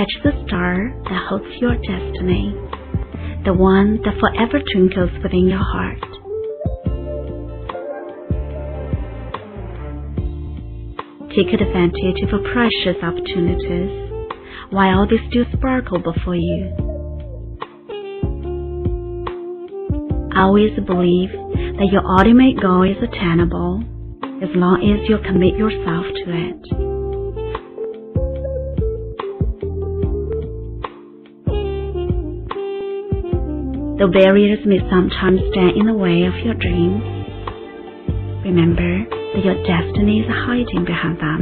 Catch the star that holds your destiny, the one that forever twinkles within your heart. Take advantage of precious opportunities while they still sparkle before you. Always believe that your ultimate goal is attainable as long as you commit yourself to it. Though barriers may sometimes stand in the way of your dreams, remember that your destiny is hiding behind them.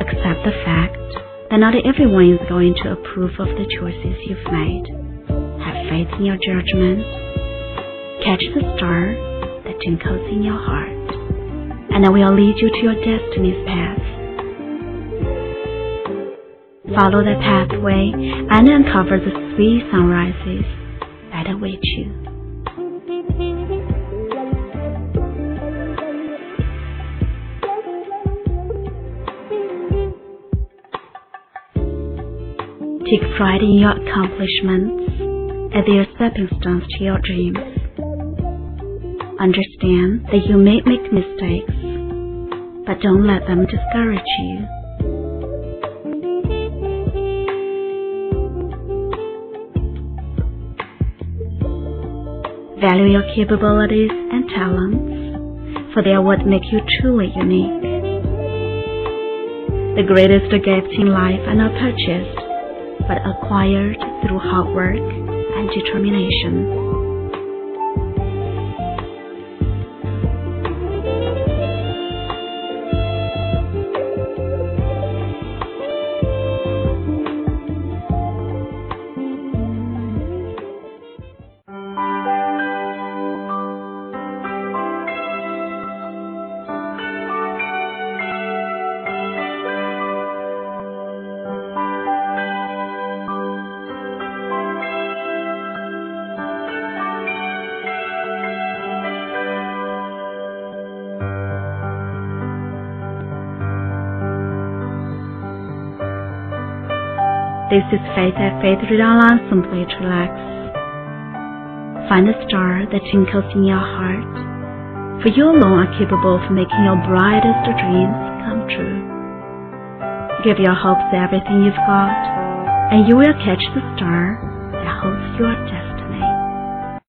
Accept the fact that not everyone is going to approve of the choices you've made. Have faith in your judgment. Catch the star that twinkles in your heart and I will lead you to your destiny's path. Follow that pathway and uncover the sweet sunrises that await you. Take pride in your accomplishments as they are stepping stones to your dreams. Understand that you may make mistakes but don't let them discourage you. Value your capabilities and talents, for they are what make you truly unique. The greatest gifts in life are not purchased, but acquired through hard work and determination. This is Faith at Faith Online Simply Relax. Find the star that twinkles in your heart, for you alone are capable of making your brightest dreams come true. Give your hopes everything you've got, and you will catch the star that holds your destiny.